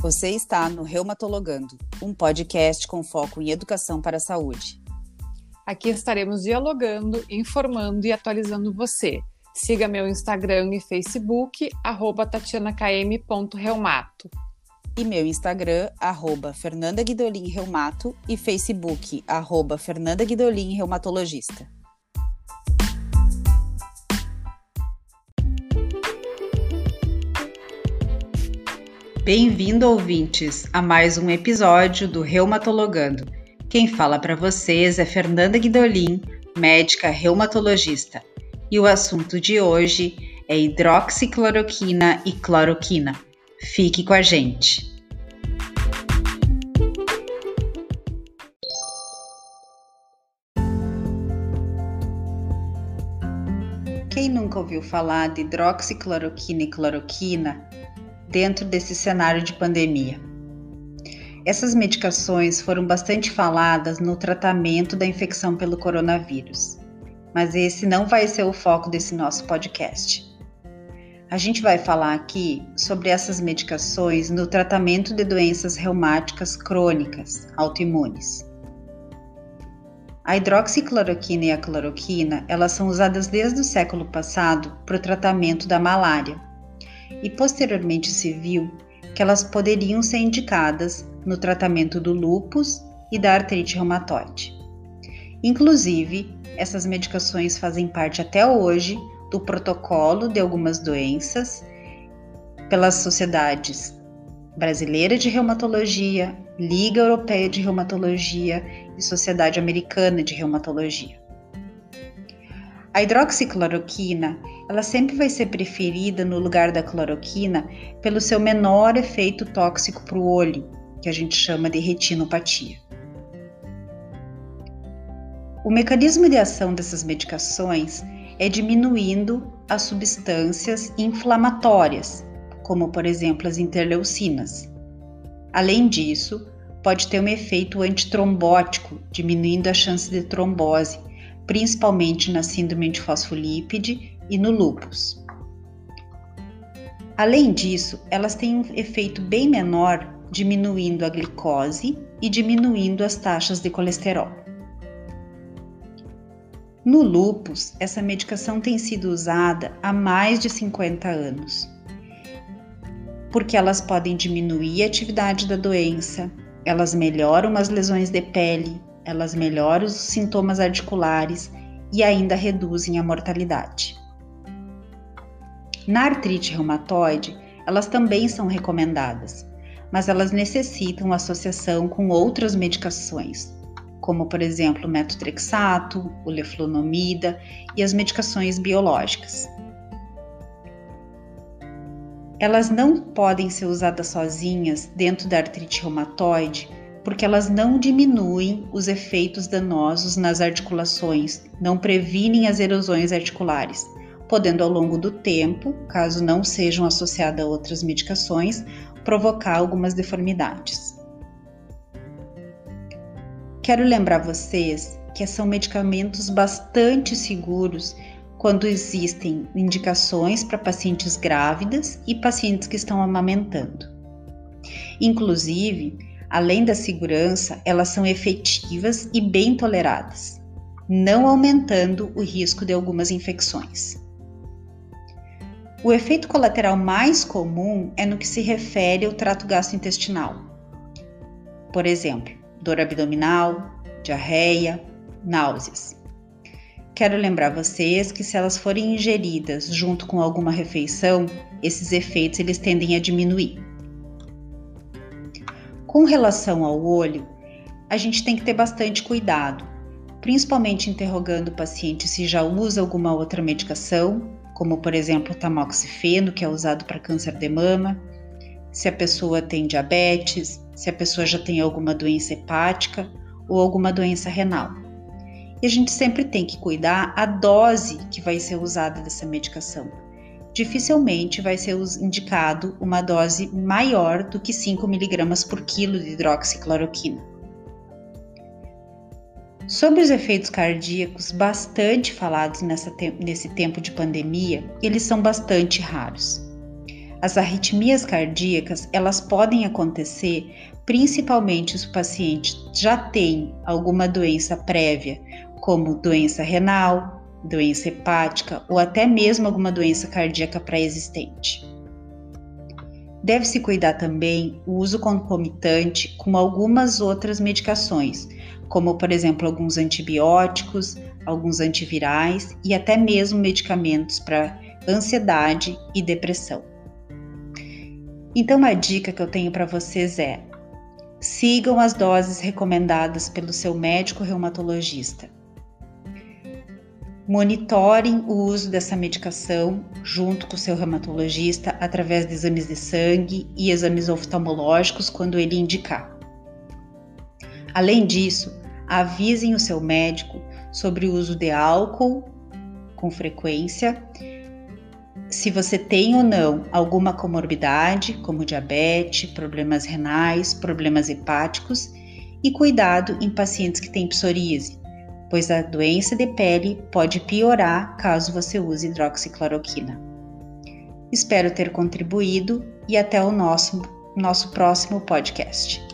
Você está no Reumatologando, um podcast com foco em educação para a saúde. Aqui estaremos dialogando, informando e atualizando você. Siga meu Instagram e Facebook, arroba tatianakm.reumato. E meu Instagram, arroba Fernanda Guidolin Reumato e Facebook, arroba Fernanda Guidolin Reumatologista. Bem-vindo, ouvintes, a mais um episódio do Reumatologando. Quem fala para vocês é Fernanda Guidolin, médica reumatologista. E o assunto de hoje é hidroxicloroquina e cloroquina. Fique com a gente. Quem nunca ouviu falar de hidroxicloroquina e cloroquina dentro desse cenário de pandemia. Essas medicações foram bastante faladas no tratamento da infecção pelo coronavírus, mas esse não vai ser o foco desse nosso podcast. A gente vai falar aqui sobre essas medicações no tratamento de doenças reumáticas crônicas autoimunes. A hidroxicloroquina e a cloroquina, elas são usadas desde o século passado para o tratamento da malária e posteriormente se viu que elas poderiam ser indicadas no tratamento do lúpus e da artrite reumatoide. Inclusive, essas medicações fazem parte até hoje do protocolo de algumas doenças pelas sociedades Brasileira de Reumatologia, Liga Europeia de Reumatologia e Sociedade Americana de Reumatologia. A hidroxicloroquina, ela sempre vai ser preferida no lugar da cloroquina pelo seu menor efeito tóxico para o olho, que a gente chama de retinopatia. O mecanismo de ação dessas medicações é diminuindo as substâncias inflamatórias, como por exemplo as interleucinas. Além disso, pode ter um efeito antitrombótico, diminuindo a chance de trombose, principalmente na síndrome de fosfolípide e no lúpus. Além disso, elas têm um efeito bem menor, diminuindo a glicose e diminuindo as taxas de colesterol. No lúpus, essa medicação tem sido usada há mais de 50 anos, porque elas podem diminuir a atividade da doença, elas melhoram as lesões de pele, elas melhoram os sintomas articulares e ainda reduzem a mortalidade. Na artrite reumatoide, elas também são recomendadas, mas elas necessitam associação com outras medicações, como por exemplo o metotrexato, o leflunomida e as medicações biológicas. Elas não podem ser usadas sozinhas dentro da artrite reumatoide porque elas não diminuem os efeitos danosos nas articulações, não previnem as erosões articulares, podendo ao longo do tempo, caso não sejam associadas a outras medicações, provocar algumas deformidades. Quero lembrar vocês que são medicamentos bastante seguros quando existem indicações para pacientes grávidas e pacientes que estão amamentando. Inclusive, além da segurança, elas são efetivas e bem toleradas, não aumentando o risco de algumas infecções. O efeito colateral mais comum é no que se refere ao trato gastrointestinal. Por exemplo, dor abdominal, diarreia, náuseas. Quero lembrar vocês que se elas forem ingeridas junto com alguma refeição, esses efeitos eles tendem a diminuir. Com relação ao olho, a gente tem que ter bastante cuidado, principalmente interrogando o paciente se já usa alguma outra medicação, como por exemplo o tamoxifeno, que é usado para câncer de mama, se a pessoa tem diabetes, se a pessoa já tem alguma doença hepática ou alguma doença renal. E a gente sempre tem que cuidar a dose que vai ser usada dessa medicação dificilmente vai ser indicado uma dose maior do que 5 mg por quilo de hidroxicloroquina. Sobre os efeitos cardíacos bastante falados nessa te nesse tempo de pandemia, eles são bastante raros. As arritmias cardíacas, elas podem acontecer principalmente se o paciente já tem alguma doença prévia, como doença renal, doença hepática ou até mesmo alguma doença cardíaca pré-existente. Deve-se cuidar também o uso concomitante com algumas outras medicações, como por exemplo alguns antibióticos, alguns antivirais e até mesmo medicamentos para ansiedade e depressão. Então, a dica que eu tenho para vocês é: sigam as doses recomendadas pelo seu médico reumatologista. Monitorem o uso dessa medicação junto com o seu reumatologista através de exames de sangue e exames oftalmológicos quando ele indicar. Além disso, avisem o seu médico sobre o uso de álcool com frequência, se você tem ou não alguma comorbidade, como diabetes, problemas renais, problemas hepáticos, e cuidado em pacientes que têm psoríase, pois a doença de pele pode piorar caso você use hidroxicloroquina. Espero ter contribuído e até o nosso, nosso próximo podcast.